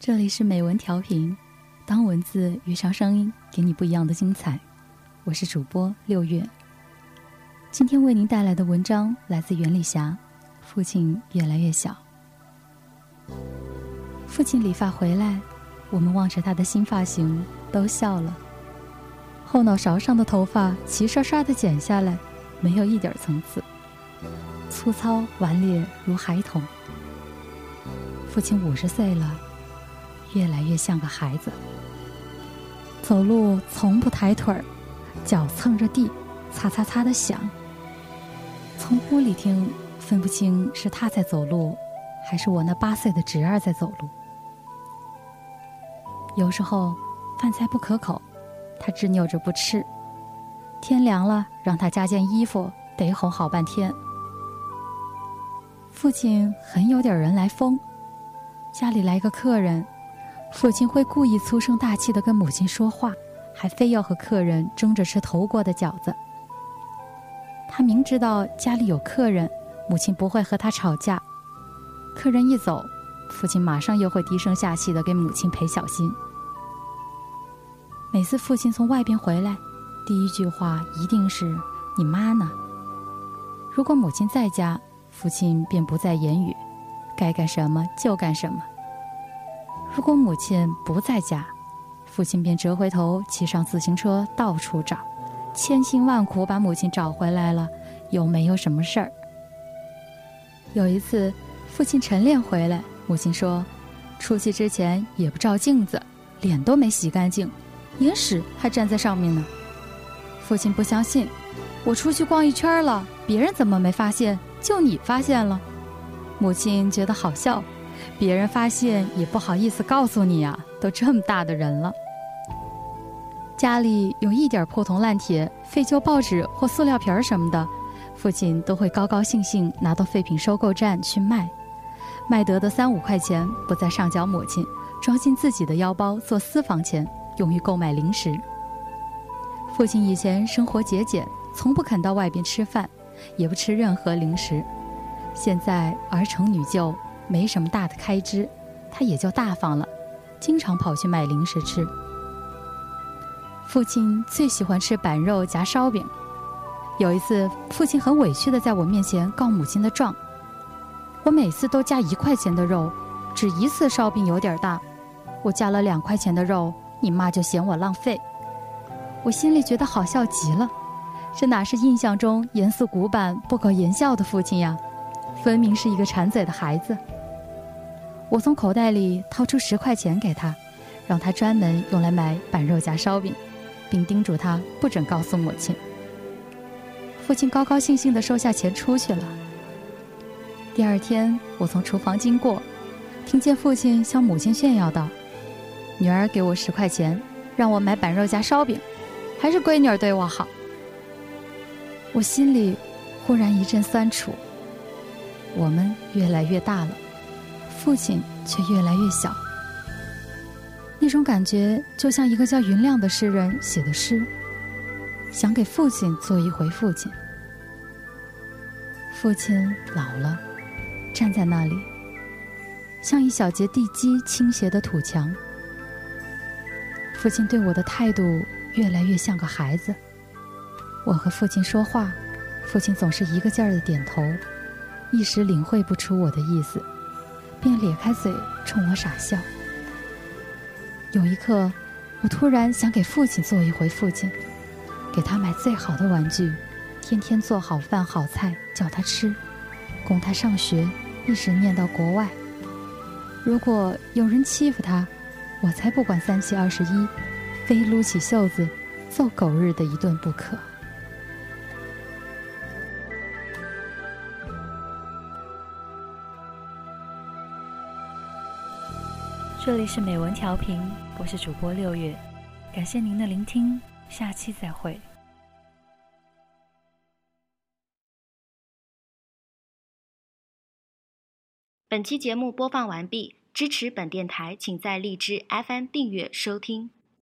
这里是美文调频，当文字遇上声音，给你不一样的精彩。我是主播六月。今天为您带来的文章来自袁丽霞。父亲越来越小。父亲理发回来，我们望着他的新发型，都笑了。后脑勺上的头发齐刷刷的剪下来，没有一点层次，粗糙顽劣如孩童。父亲五十岁了，越来越像个孩子。走路从不抬腿儿，脚蹭着地，擦擦擦的响。从屋里听，分不清是他在走路，还是我那八岁的侄儿在走路。有时候饭菜不可口，他执拗着不吃。天凉了，让他加件衣服，得哄好半天。父亲很有点人来疯。家里来个客人，父亲会故意粗声大气的跟母亲说话，还非要和客人争着吃头锅的饺子。他明知道家里有客人，母亲不会和他吵架。客人一走，父亲马上又会低声下气的给母亲赔小心。每次父亲从外边回来，第一句话一定是“你妈呢？”如果母亲在家，父亲便不再言语。该干什么就干什么。如果母亲不在家，父亲便折回头骑上自行车到处找，千辛万苦把母亲找回来了，又没有什么事儿？有一次，父亲晨练回来，母亲说：“出去之前也不照镜子，脸都没洗干净，眼屎还粘在上面呢。”父亲不相信，我出去逛一圈了，别人怎么没发现？就你发现了。母亲觉得好笑，别人发现也不好意思告诉你啊，都这么大的人了。家里有一点破铜烂铁、废旧报纸或塑料瓶儿什么的，父亲都会高高兴兴拿到废品收购站去卖，卖得的三五块钱不再上缴母亲，装进自己的腰包做私房钱，用于购买零食。父亲以前生活节俭，从不肯到外边吃饭，也不吃任何零食。现在儿成女就，没什么大的开支，他也就大方了，经常跑去买零食吃。父亲最喜欢吃板肉夹烧饼，有一次父亲很委屈的在我面前告母亲的状，我每次都加一块钱的肉，只一次烧饼有点大，我加了两块钱的肉，你妈就嫌我浪费，我心里觉得好笑极了，这哪是印象中严肃古板、不苟言笑的父亲呀？分明是一个馋嘴的孩子。我从口袋里掏出十块钱给他，让他专门用来买板肉夹烧饼，并叮嘱他不准告诉母亲。父亲高高兴兴地收下钱出去了。第二天，我从厨房经过，听见父亲向母亲炫耀道：“女儿给我十块钱，让我买板肉夹烧饼，还是闺女儿对我好。”我心里忽然一阵酸楚。我们越来越大了，父亲却越来越小。那种感觉就像一个叫云亮的诗人写的诗，想给父亲做一回父亲。父亲老了，站在那里，像一小节地基倾斜的土墙。父亲对我的态度越来越像个孩子。我和父亲说话，父亲总是一个劲儿的点头。一时领会不出我的意思，便咧开嘴冲我傻笑。有一刻，我突然想给父亲做一回父亲，给他买最好的玩具，天天做好饭好菜叫他吃，供他上学，一直念到国外。如果有人欺负他，我才不管三七二十一，非撸起袖子揍狗日的一顿不可。这里是美文调频，我是主播六月，感谢您的聆听，下期再会。本期节目播放完毕，支持本电台，请在荔枝 FM 订阅收听。